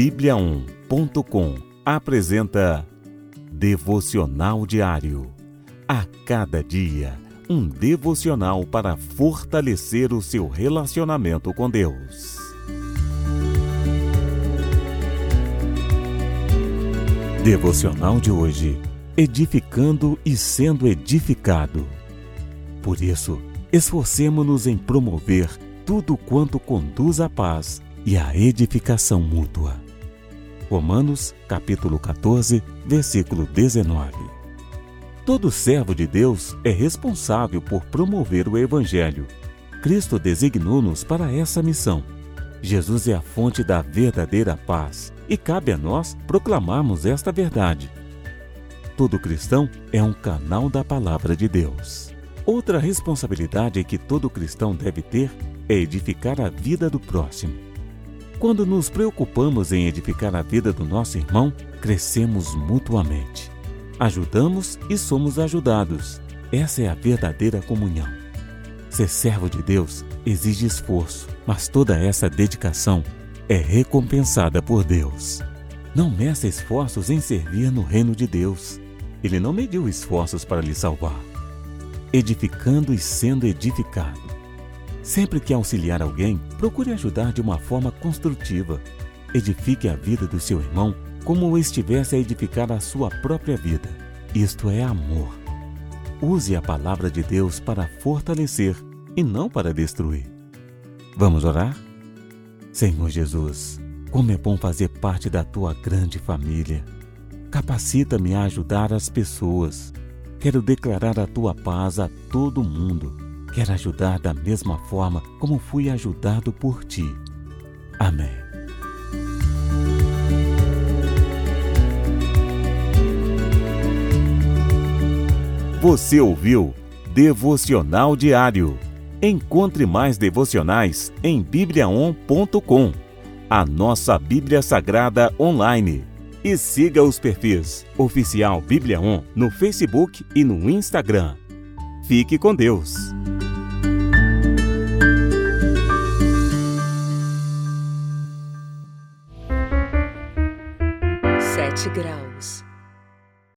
Bíblia1.com apresenta Devocional Diário. A cada dia, um devocional para fortalecer o seu relacionamento com Deus. Devocional de hoje: Edificando e sendo edificado. Por isso, esforcemo-nos em promover tudo quanto conduz à paz e à edificação mútua. Romanos, capítulo 14, versículo 19. Todo servo de Deus é responsável por promover o evangelho. Cristo designou-nos para essa missão. Jesus é a fonte da verdadeira paz e cabe a nós proclamarmos esta verdade. Todo cristão é um canal da palavra de Deus. Outra responsabilidade que todo cristão deve ter é edificar a vida do próximo. Quando nos preocupamos em edificar a vida do nosso irmão, crescemos mutuamente. Ajudamos e somos ajudados. Essa é a verdadeira comunhão. Ser servo de Deus exige esforço, mas toda essa dedicação é recompensada por Deus. Não meça esforços em servir no reino de Deus. Ele não mediu esforços para lhe salvar. Edificando e sendo edificado. Sempre que auxiliar alguém, procure ajudar de uma forma construtiva. Edifique a vida do seu irmão como estivesse a edificar a sua própria vida. Isto é amor. Use a palavra de Deus para fortalecer e não para destruir. Vamos orar? Senhor Jesus, como é bom fazer parte da tua grande família. Capacita-me a ajudar as pessoas. Quero declarar a tua paz a todo mundo Quero ajudar da mesma forma como fui ajudado por ti. Amém. Você ouviu Devocional Diário. Encontre mais devocionais em bibliaon.com, a nossa Bíblia Sagrada online. E siga os perfis Oficial Bíblia On no Facebook e no Instagram. Fique com Deus. Sete graus.